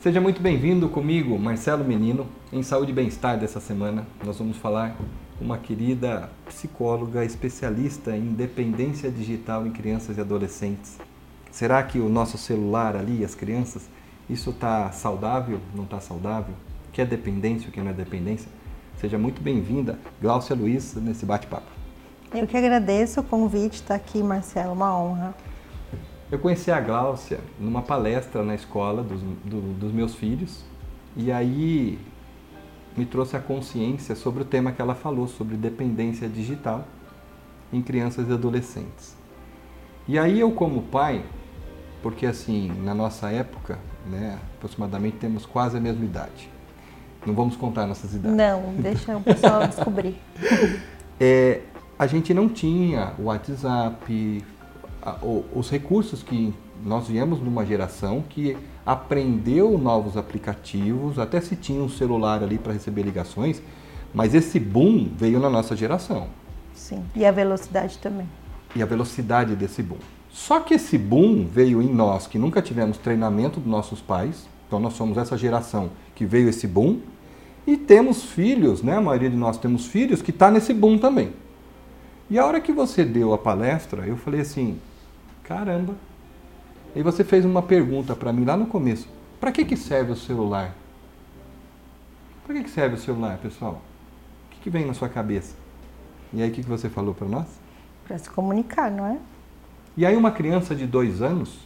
Seja muito bem-vindo comigo, Marcelo Menino, em Saúde e Bem-Estar dessa semana. Nós vamos falar com uma querida psicóloga especialista em dependência digital em crianças e adolescentes. Será que o nosso celular ali, as crianças, isso está saudável? Não está saudável? O que é dependência, o que não é dependência? Seja muito bem-vinda, Gláucia Luiz, nesse bate-papo. Eu que agradeço o convite, estar aqui, Marcelo, uma honra. Eu conheci a Gláucia numa palestra na escola dos, do, dos meus filhos e aí me trouxe a consciência sobre o tema que ela falou, sobre dependência digital em crianças e adolescentes. E aí eu como pai, porque assim, na nossa época, né, aproximadamente temos quase a mesma idade. Não vamos contar nossas idades. Não, deixa o pessoal descobrir. É, a gente não tinha o WhatsApp, os recursos que nós viemos de uma geração que aprendeu novos aplicativos, até se tinha um celular ali para receber ligações, mas esse boom veio na nossa geração. Sim, e a velocidade também. E a velocidade desse boom. Só que esse boom veio em nós que nunca tivemos treinamento dos nossos pais, então nós somos essa geração que veio esse boom, e temos filhos, né? A maioria de nós temos filhos que está nesse boom também. E a hora que você deu a palestra, eu falei assim: caramba. E você fez uma pergunta para mim lá no começo: para que, que serve o celular? Para que, que serve o celular, pessoal? O que, que vem na sua cabeça? E aí, o que, que você falou para nós? Para se comunicar, não é? E aí, uma criança de dois anos,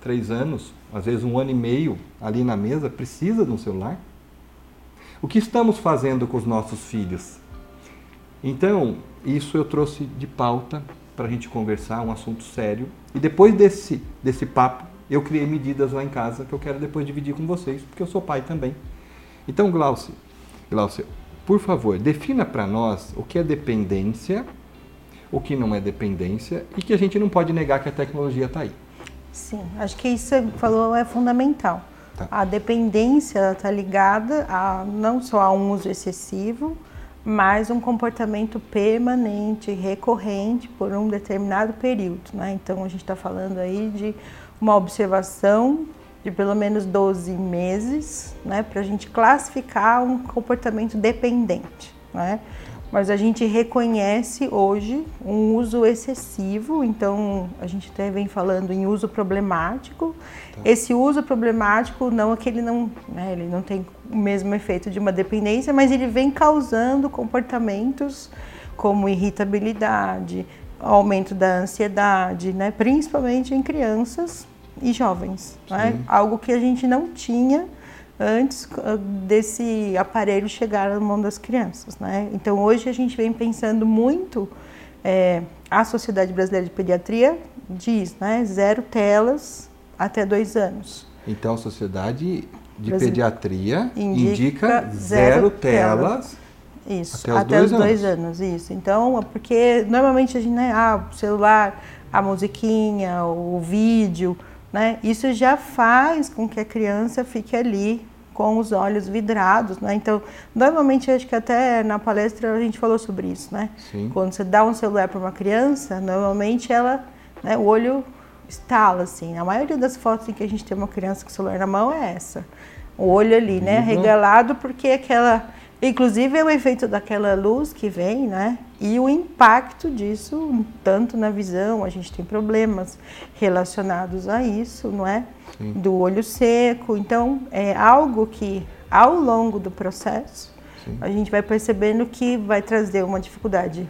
três anos, às vezes um ano e meio ali na mesa, precisa de um celular? O que estamos fazendo com os nossos filhos? Então, isso eu trouxe de pauta para a gente conversar, um assunto sério. E depois desse, desse papo, eu criei medidas lá em casa que eu quero depois dividir com vocês, porque eu sou pai também. Então, Glaucio, Glaucio por favor, defina para nós o que é dependência, o que não é dependência e que a gente não pode negar que a tecnologia está aí. Sim, acho que isso que você falou é fundamental. Tá. A dependência está ligada a não só a um uso excessivo, mas um comportamento permanente, recorrente por um determinado período. Né? Então a gente está falando aí de uma observação de pelo menos 12 meses né? para a gente classificar um comportamento dependente. Né? Mas a gente reconhece hoje um uso excessivo, então a gente até vem falando em uso problemático. Tá. Esse uso problemático não é que ele não, né, ele não tem o mesmo efeito de uma dependência, mas ele vem causando comportamentos como irritabilidade, aumento da ansiedade, né, principalmente em crianças e jovens, né? algo que a gente não tinha antes ah, desse aparelho chegar na mão das crianças. Né? Então, hoje a gente vem pensando muito, é, a Sociedade Brasileira de Pediatria diz, né, zero telas até dois anos. Então, a Sociedade de Brasil. Pediatria indica, indica zero, zero telas, isso, até os, até dois, os dois anos. Isso. Então, porque normalmente a gente, né, ah, o celular, a musiquinha, o vídeo, né, isso já faz com que a criança fique ali com os olhos vidrados, né? Então, normalmente acho que até na palestra a gente falou sobre isso, né? Sim. Quando você dá um celular para uma criança, normalmente ela, né, o olho estala assim. A maioria das fotos em que a gente tem uma criança com o celular na mão é essa. O olho ali, né, uhum. regalado porque aquela Inclusive é o efeito daquela luz que vem, né? E o impacto disso, tanto na visão, a gente tem problemas relacionados a isso, não é? Sim. Do olho seco. Então, é algo que, ao longo do processo, Sim. a gente vai percebendo que vai trazer uma dificuldade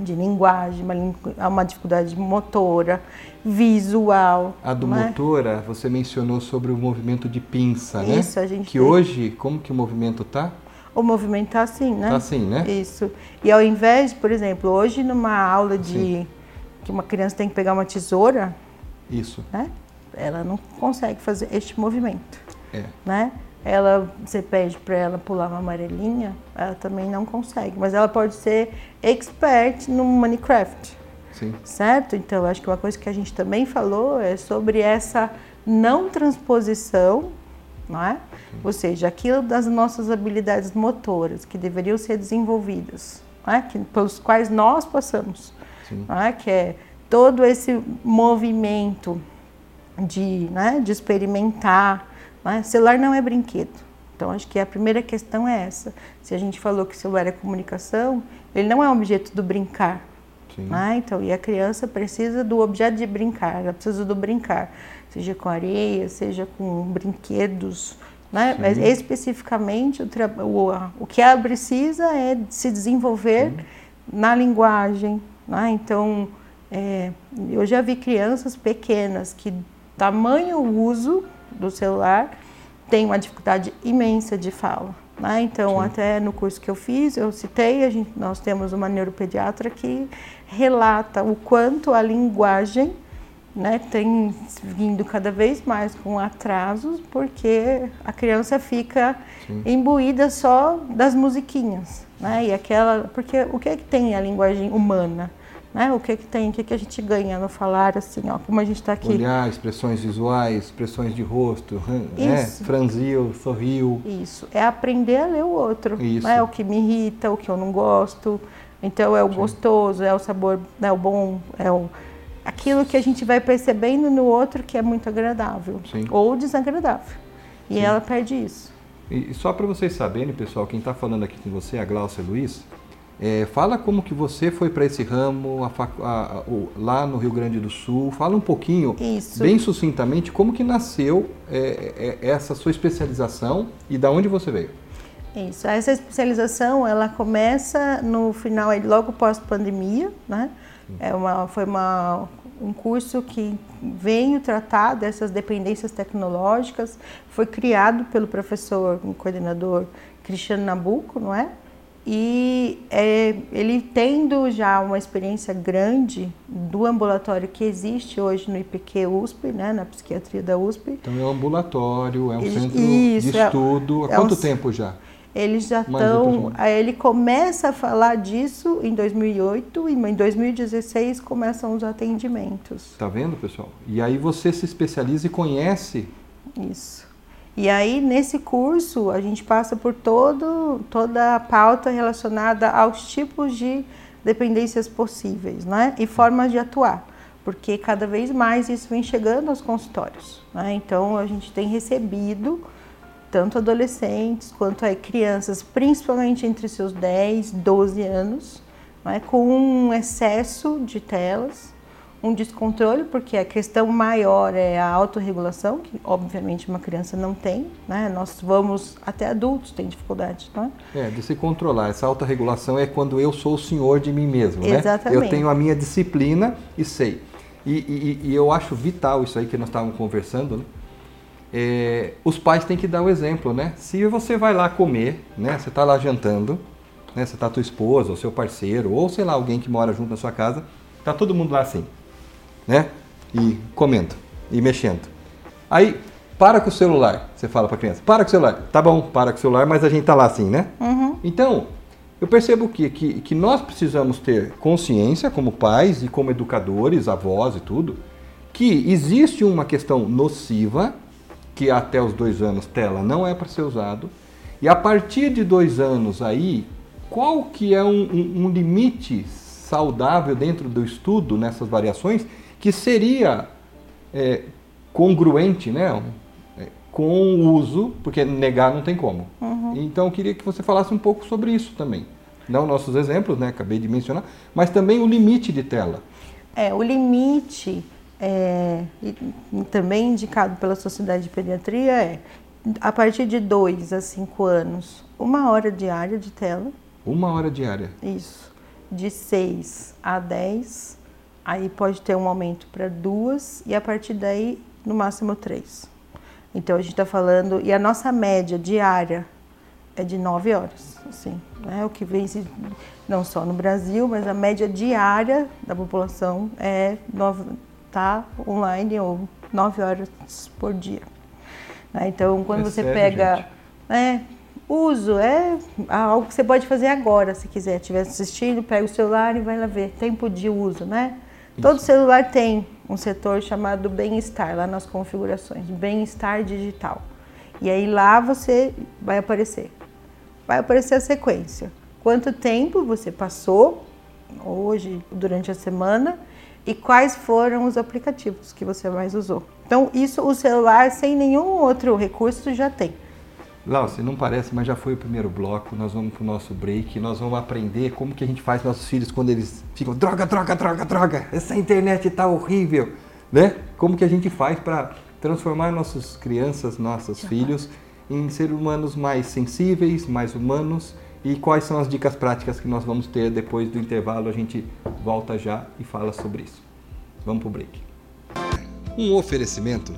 de linguagem, uma, uma dificuldade motora, visual. A do é? motora, você mencionou sobre o movimento de pinça, Isso, né? Isso, a gente Que tem... hoje, como que o movimento tá? O movimento está assim, né? Está assim, né? Isso. E ao invés, por exemplo, hoje numa aula de Sim. que uma criança tem que pegar uma tesoura, isso, né? Ela não consegue fazer este movimento, é. né? Ela, você pede para ela pular uma amarelinha, ela também não consegue, mas ela pode ser expert no Minecraft, Sim. certo? Então, acho que uma coisa que a gente também falou é sobre essa não transposição não é? Ou seja, aquilo das nossas habilidades motoras que deveriam ser desenvolvidas, é? que, pelos quais nós passamos, é? que é todo esse movimento de, né, de experimentar. Né? Celular não é brinquedo. Então, acho que a primeira questão é essa. Se a gente falou que celular é comunicação, ele não é objeto do brincar. Né? Então, e a criança precisa do objeto de brincar, ela precisa do brincar, seja com areia, seja com brinquedos. Né? Mas especificamente o, o, o, que ela precisa é se desenvolver Sim. na linguagem. Né? Então, é, eu já vi crianças pequenas que, tamanho uso do celular, tem uma dificuldade imensa de fala. Né? Então, Sim. até no curso que eu fiz, eu citei, a gente, nós temos uma neuropediatra que relata o quanto a linguagem né, tem vindo cada vez mais com atrasos, porque a criança fica Sim. imbuída só das musiquinhas, né? E aquela, porque o que é que tem a linguagem humana? Né? O que, que tem, o que, que a gente ganha no falar assim, ó, como a gente está aqui. Olhar, expressões visuais, expressões de rosto, né? franziu, sorriu. Isso, é aprender a ler o outro. Isso. Né? O que me irrita, o que eu não gosto. Então é o Sim. gostoso, é o sabor, é o bom, é o aquilo que a gente vai percebendo no outro que é muito agradável Sim. ou desagradável. E Sim. ela perde isso. E só para vocês saberem, pessoal, quem está falando aqui com você é a Glaucia Luiz. É, fala como que você foi para esse ramo a, a, a, lá no Rio Grande do Sul. Fala um pouquinho, Isso. bem sucintamente, como que nasceu é, é, essa sua especialização e da onde você veio. Isso, essa especialização ela começa no final, logo pós-pandemia, né? É uma, foi uma, um curso que veio tratar dessas dependências tecnológicas, foi criado pelo professor, um coordenador Cristiano Nabuco, não é? E é, ele tendo já uma experiência grande do ambulatório que existe hoje no IPQ USP, né, na psiquiatria da USP. Então é um ambulatório, é um centro Isso, de é estudo. Há é quanto um, tempo já? Eles já estão. Ele começa a falar disso em 2008 e em 2016 começam os atendimentos. Tá vendo, pessoal? E aí você se especializa e conhece. Isso. E aí, nesse curso, a gente passa por todo, toda a pauta relacionada aos tipos de dependências possíveis né? e formas de atuar, porque cada vez mais isso vem chegando aos consultórios. Né? Então, a gente tem recebido tanto adolescentes quanto aí crianças, principalmente entre seus 10, 12 anos, né, com um excesso de telas, um descontrole, porque a questão maior é a autorregulação, que obviamente uma criança não tem, né? Nós vamos, até adultos têm dificuldade, não é? É, de se controlar. Essa autorregulação é quando eu sou o senhor de mim mesmo, Exatamente. né? Eu tenho a minha disciplina e sei. E, e, e eu acho vital isso aí que nós estávamos conversando, né? É, os pais têm que dar o exemplo, né? Se você vai lá comer, né? Você está lá jantando, né? Você está tua esposa, ou seu parceiro, ou sei lá, alguém que mora junto na sua casa, tá todo mundo lá assim, né? E comendo, e mexendo. Aí, para com o celular, você fala para a criança, para com o celular. Tá bom, para com o celular, mas a gente tá lá assim, né? Uhum. Então, eu percebo que, que, que nós precisamos ter consciência como pais e como educadores, avós e tudo, que existe uma questão nociva que até os dois anos tela não é para ser usado. E a partir de dois anos aí, qual que é um, um, um limite saudável dentro do estudo nessas variações que seria é, congruente, né? É, com o uso, porque negar não tem como. Uhum. Então eu queria que você falasse um pouco sobre isso também. Não nossos exemplos, né? Acabei de mencionar, mas também o limite de tela. É, o limite é, também indicado pela Sociedade de Pediatria é a partir de 2 a 5 anos, uma hora diária de tela. Uma hora diária? Isso. De 6 a 10, aí pode ter um aumento para duas e a partir daí, no máximo, três. Então a gente está falando, e a nossa média diária é de 9 horas, assim, né? O que vem não só no Brasil, mas a média diária da população é 9 tá online ou 9 horas por dia. Né? Então, quando é você sério, pega. É, uso é algo que você pode fazer agora, se quiser. Estiver assistindo, pega o celular e vai lá ver. Tempo de uso, né? Isso. Todo celular tem um setor chamado bem-estar, lá nas configurações, bem-estar digital. E aí lá você vai aparecer. Vai aparecer a sequência. Quanto tempo você passou hoje, durante a semana, e quais foram os aplicativos que você mais usou. Então, isso o celular, sem nenhum outro recurso, já tem. Glaucia, não parece, mas já foi o primeiro bloco. Nós vamos para o nosso break. Nós vamos aprender como que a gente faz nossos filhos quando eles ficam droga, droga, droga, droga. Essa internet está horrível, né? Como que a gente faz para transformar nossas crianças, nossos filhos, em seres humanos mais sensíveis, mais humanos. E quais são as dicas práticas que nós vamos ter depois do intervalo? A gente volta já e fala sobre isso. Vamos para o break. Um oferecimento: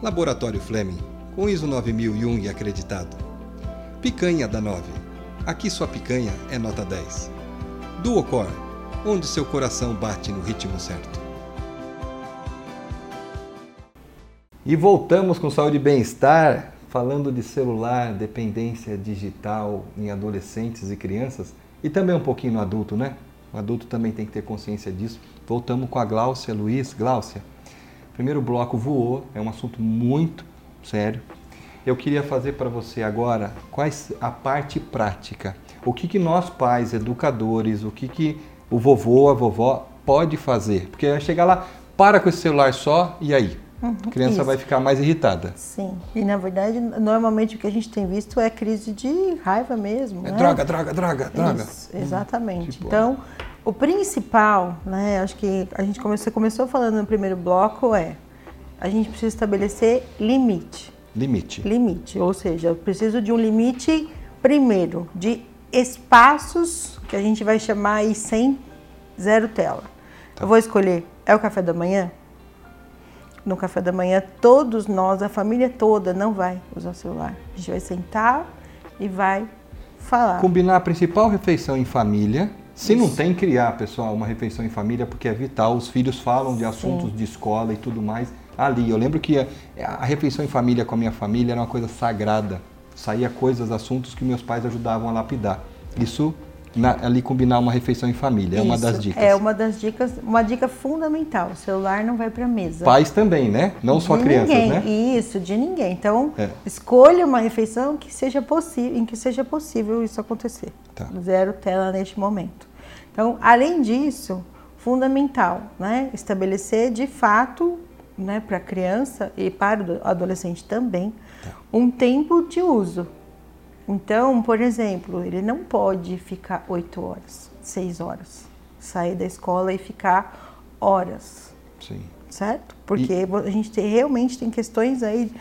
Laboratório Fleming, com ISO 9001 e acreditado. Picanha da 9. Aqui sua picanha é nota 10. Duocor, onde seu coração bate no ritmo certo. E voltamos com saúde e bem-estar, falando de celular, dependência digital em adolescentes e crianças e também um pouquinho no adulto, né? O adulto também tem que ter consciência disso. Voltamos com a Gláucia Luiz. Gláucia, primeiro bloco voou, é um assunto muito sério. Eu queria fazer para você agora quais a parte prática. O que, que nós pais, educadores, o que, que o vovô, a vovó pode fazer? Porque vai chegar lá, para com esse celular só e aí? Uhum, a criança isso. vai ficar mais irritada. Sim. E na verdade, normalmente o que a gente tem visto é crise de raiva mesmo. É né? droga, droga, droga, droga. Isso, exatamente. Tipo, então, o principal, né, acho que a gente começou, começou falando no primeiro bloco, é a gente precisa estabelecer limite. Limite. Limite. Ou seja, eu preciso de um limite, primeiro, de espaços que a gente vai chamar aí sem zero tela. Tá. Eu vou escolher, é o café da manhã? No café da manhã, todos nós, a família toda, não vai usar o celular. A gente vai sentar e vai falar. Combinar a principal refeição em família. Se Isso. não tem, criar, pessoal, uma refeição em família, porque é vital. Os filhos falam de assuntos Sim. de escola e tudo mais ali. Eu lembro que a, a refeição em família com a minha família era uma coisa sagrada. Saía coisas, assuntos que meus pais ajudavam a lapidar. Isso na, ali combinar uma refeição em família, Isso, é uma das dicas. É uma das dicas, uma dica fundamental. O celular não vai para mesa. Pais também, né? Não de só crianças, ninguém. né? Isso, de ninguém. Então, é. escolha uma refeição que seja possível, em que seja possível isso acontecer. Tá. Zero tela neste momento. Então, além disso, fundamental, né? Estabelecer de fato, né, para a criança e para o adolescente também, tá. um tempo de uso então, por exemplo, ele não pode ficar oito horas, seis horas, sair da escola e ficar horas. Sim. Certo? Porque e... a gente tem, realmente tem questões aí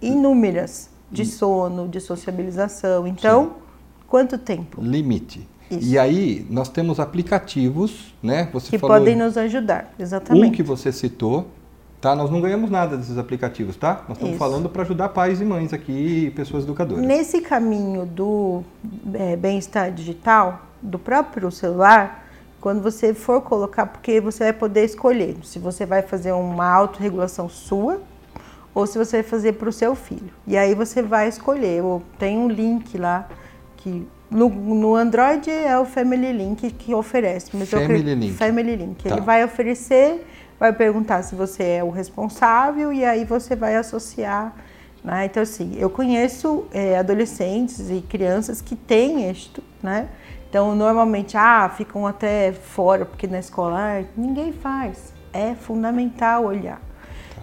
inúmeras de sono, de sociabilização. Então, Sim. quanto tempo? Limite. Isso. E aí nós temos aplicativos, né? Você que podem nos ajudar, exatamente. Um que você citou, Tá? Nós não ganhamos nada desses aplicativos, tá? Nós estamos Isso. falando para ajudar pais e mães aqui pessoas educadoras. Nesse caminho do é, bem-estar digital, do próprio celular, quando você for colocar, porque você vai poder escolher se você vai fazer uma autorregulação sua ou se você vai fazer para o seu filho. E aí você vai escolher. Tem um link lá que no, no Android é o Family Link que oferece. Mas Family eu, Link. Family Link. Tá. Ele vai oferecer vai perguntar se você é o responsável e aí você vai associar. Né? Então, assim, eu conheço é, adolescentes e crianças que têm isto, né? Então, normalmente, ah, ficam até fora, porque na escola ah, ninguém faz. É fundamental olhar,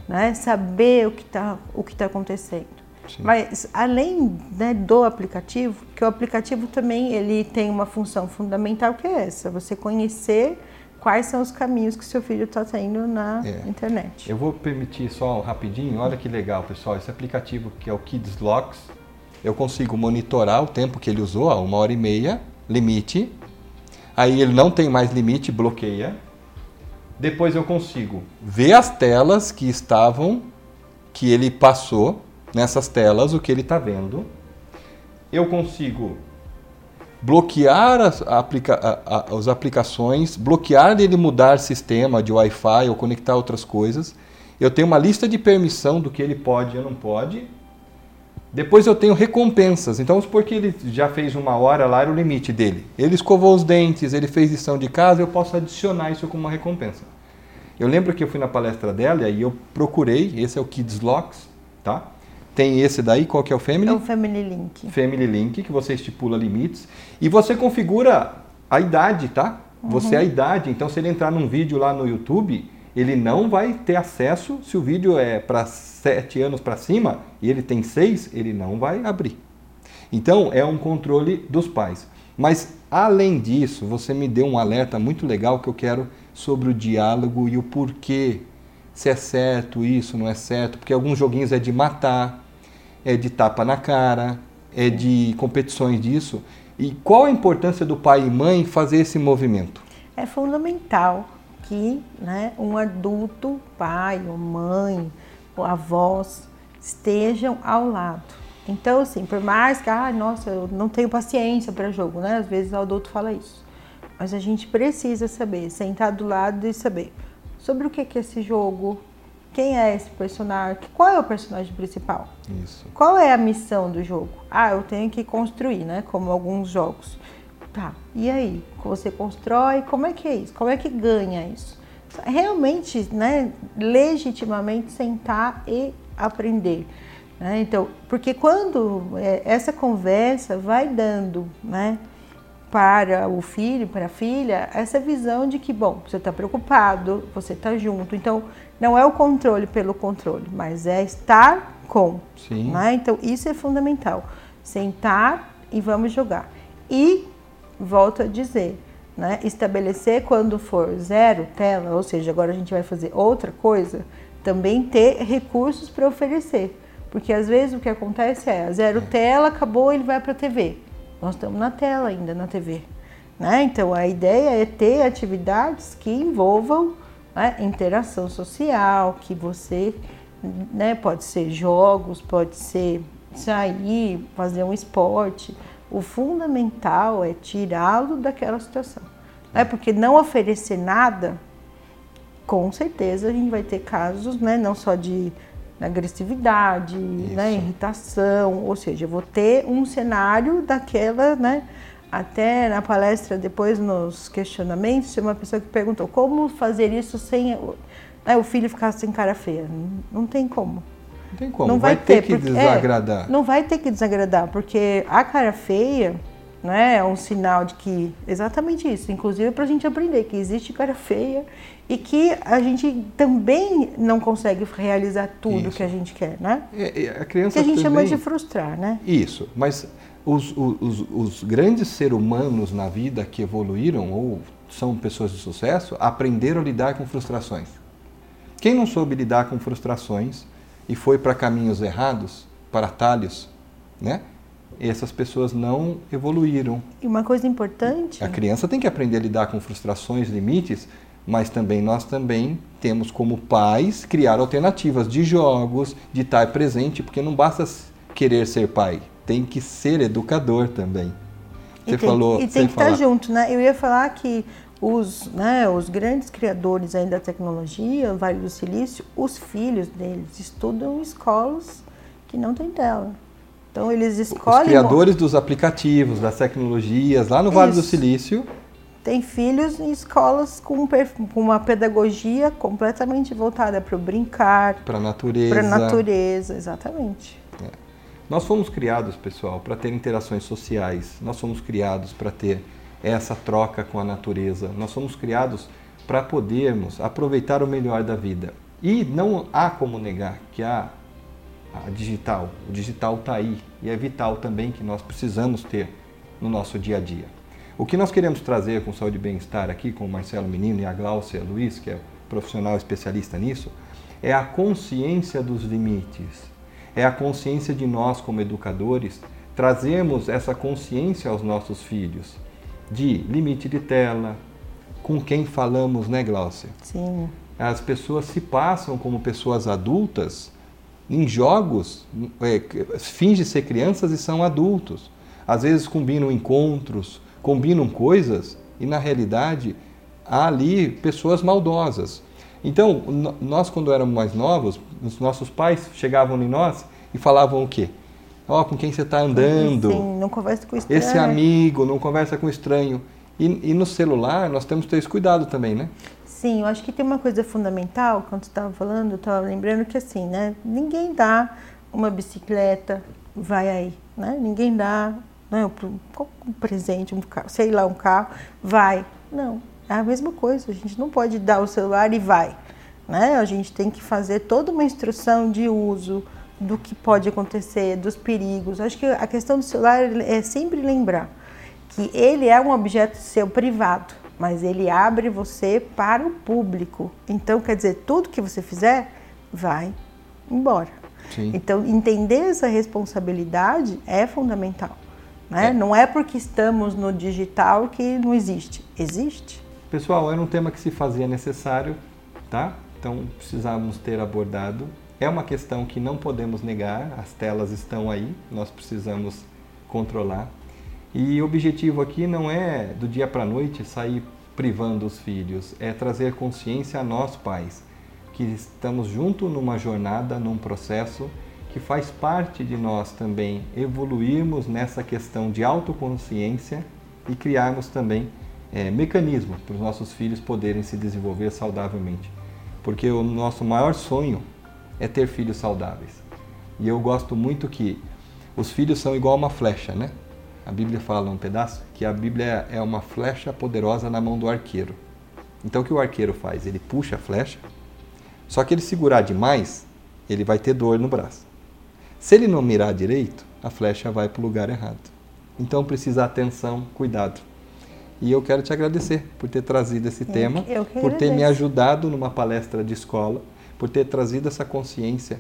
né? Saber o que está tá acontecendo. Sim. Mas, além né, do aplicativo, que o aplicativo também ele tem uma função fundamental que é essa, você conhecer quais são os caminhos que seu filho está tendo na é. internet. Eu vou permitir só rapidinho, olha que legal, pessoal, esse aplicativo que é o Kids Locks, eu consigo monitorar o tempo que ele usou, ó, uma hora e meia, limite. Aí ele não tem mais limite, bloqueia. Depois eu consigo ver as telas que estavam, que ele passou nessas telas, o que ele está vendo. Eu consigo bloquear as, aplica, a, a, as aplicações, bloquear ele mudar sistema de Wi-Fi ou conectar outras coisas. Eu tenho uma lista de permissão do que ele pode e não pode. Depois eu tenho recompensas. Então, vamos supor que ele já fez uma hora lá, era o limite dele. Ele escovou os dentes, ele fez lição de casa, eu posso adicionar isso como uma recompensa. Eu lembro que eu fui na palestra dela e aí eu procurei, esse é o Kids Locks, tá? Tem esse daí, qual que é o Family? É o Family Link. Family Link, que você estipula limites. E você configura a idade, tá? Uhum. Você é a idade. Então, se ele entrar num vídeo lá no YouTube, ele não vai ter acesso, se o vídeo é para 7 anos para cima e ele tem 6, ele não vai abrir. Então, é um controle dos pais. Mas, além disso, você me deu um alerta muito legal que eu quero sobre o diálogo e o porquê. Se é certo isso, não é certo. Porque alguns joguinhos é de matar, é de tapa na cara, é de competições disso. E qual a importância do pai e mãe fazer esse movimento? É fundamental que né, um adulto, pai ou mãe, ou avós, estejam ao lado. Então, assim, por mais que, ah, nossa, eu não tenho paciência para jogo, né? Às vezes o adulto fala isso. Mas a gente precisa saber, sentar do lado e saber sobre o que é esse jogo, quem é esse personagem, qual é o personagem principal. Isso. Qual é a missão do jogo? Ah, eu tenho que construir, né? Como alguns jogos. Tá, e aí? Você constrói, como é que é isso? Como é que ganha isso? Realmente, né, legitimamente sentar e aprender. Né? Então, porque quando é, essa conversa vai dando, né, para o filho, para a filha, essa visão de que, bom, você está preocupado, você está junto. Então, não é o controle pelo controle, mas é estar com. Sim. Né? Então, isso é fundamental. Sentar e vamos jogar. E volto a dizer, né? estabelecer quando for zero tela, ou seja, agora a gente vai fazer outra coisa, também ter recursos para oferecer. Porque às vezes o que acontece é, zero tela, acabou, ele vai para a TV. Nós estamos na tela ainda, na TV. Né? Então a ideia é ter atividades que envolvam né, interação social, que você né, pode ser jogos, pode ser sair, fazer um esporte, o fundamental é tirá-lo daquela situação. Né? Porque não oferecer nada, com certeza a gente vai ter casos, né? não só de agressividade, né? irritação, ou seja, eu vou ter um cenário daquela, né? Até na palestra, depois nos questionamentos, tinha uma pessoa que perguntou como fazer isso sem né, o filho ficar sem cara feia. Não, não tem como. Não tem como, não vai, vai ter, ter, que porque, desagradar. É, não vai ter que desagradar, porque a cara feia né, é um sinal de que, exatamente isso, inclusive para a gente aprender que existe cara feia e que a gente também não consegue realizar tudo isso. que a gente quer, né? É, a criança que a gente também... chama de frustrar, né? Isso, mas os, os, os grandes seres humanos na vida que evoluíram ou são pessoas de sucesso aprenderam a lidar com frustrações. Quem não soube lidar com frustrações e foi para caminhos errados, para atalhos, né? Essas pessoas não evoluíram. E uma coisa importante. A criança tem que aprender a lidar com frustrações, limites, mas também nós também temos como pais criar alternativas de jogos, de estar presente, porque não basta querer ser pai, tem que ser educador também. Você e tem, falou. E tem que falar... estar junto, né? Eu ia falar que os, né, os grandes criadores ainda da tecnologia, o Vale do Silício, os filhos deles estudam em escolas que não tem tela. Então eles escolhem. Os criadores dos aplicativos, das tecnologias, lá no Vale Isso. do Silício. Tem filhos em escolas com, com uma pedagogia completamente voltada para o brincar. Para a natureza. Para a natureza, exatamente. É. Nós fomos criados, pessoal, para ter interações sociais. Nós fomos criados para ter essa troca com a natureza. Nós somos criados para podermos aproveitar o melhor da vida. E não há como negar que a, a digital, o digital está aí e é vital também que nós precisamos ter no nosso dia a dia. O que nós queremos trazer com Saúde e Bem-Estar aqui, com o Marcelo Menino e a Gláucia Luiz, que é profissional especialista nisso, é a consciência dos limites. É a consciência de nós, como educadores, trazermos essa consciência aos nossos filhos de limite de tela, com quem falamos, né, Glaucia? Sim. As pessoas se passam como pessoas adultas em jogos, é, fingem ser crianças e são adultos. Às vezes combinam encontros, combinam coisas e na realidade há ali pessoas maldosas. Então, nós quando éramos mais novos, os nossos pais chegavam em nós e falavam o quê? Ó, oh, com quem você está andando. Sim, não conversa com estranho. Esse amigo, não conversa com estranho. E, e, no celular, nós temos que ter esse cuidado também, né? Sim, eu acho que tem uma coisa fundamental, quando você estava falando, eu estava lembrando que assim, né? Ninguém dá uma bicicleta, vai aí, né? Ninguém dá né, um presente, um carro, sei lá, um carro, vai. Não, é a mesma coisa. A gente não pode dar o celular e vai. né? A gente tem que fazer toda uma instrução de uso do que pode acontecer, dos perigos. Acho que a questão do celular é sempre lembrar que ele é um objeto seu privado, mas ele abre você para o público. Então, quer dizer, tudo que você fizer vai embora. Sim. Então, entender essa responsabilidade é fundamental. Né? É. Não é porque estamos no digital que não existe. Existe. Pessoal, era um tema que se fazia necessário, tá? Então precisávamos ter abordado. É uma questão que não podemos negar, as telas estão aí, nós precisamos controlar. E o objetivo aqui não é do dia para a noite sair privando os filhos, é trazer consciência a nós pais, que estamos junto numa jornada, num processo que faz parte de nós também evoluirmos nessa questão de autoconsciência e criarmos também é, mecanismos para os nossos filhos poderem se desenvolver saudavelmente. Porque o nosso maior sonho é ter filhos saudáveis. E eu gosto muito que os filhos são igual uma flecha, né? A Bíblia fala um pedaço que a Bíblia é uma flecha poderosa na mão do arqueiro. Então o que o arqueiro faz? Ele puxa a flecha, só que ele segurar demais, ele vai ter dor no braço. Se ele não mirar direito, a flecha vai para o lugar errado. Então precisa atenção, cuidado. E eu quero te agradecer por ter trazido esse eu tema, que, por ter me ajudado numa palestra de escola, por ter trazido essa consciência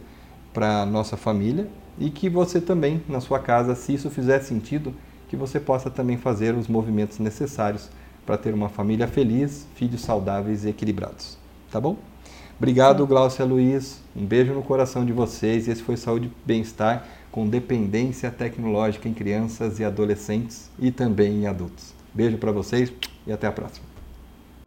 para a nossa família e que você também, na sua casa, se isso fizer sentido, que você possa também fazer os movimentos necessários para ter uma família feliz, filhos saudáveis e equilibrados. Tá bom? Obrigado, Glaucia Luiz. Um beijo no coração de vocês. Esse foi Saúde e Bem-Estar com dependência tecnológica em crianças e adolescentes e também em adultos. Beijo para vocês e até a próxima.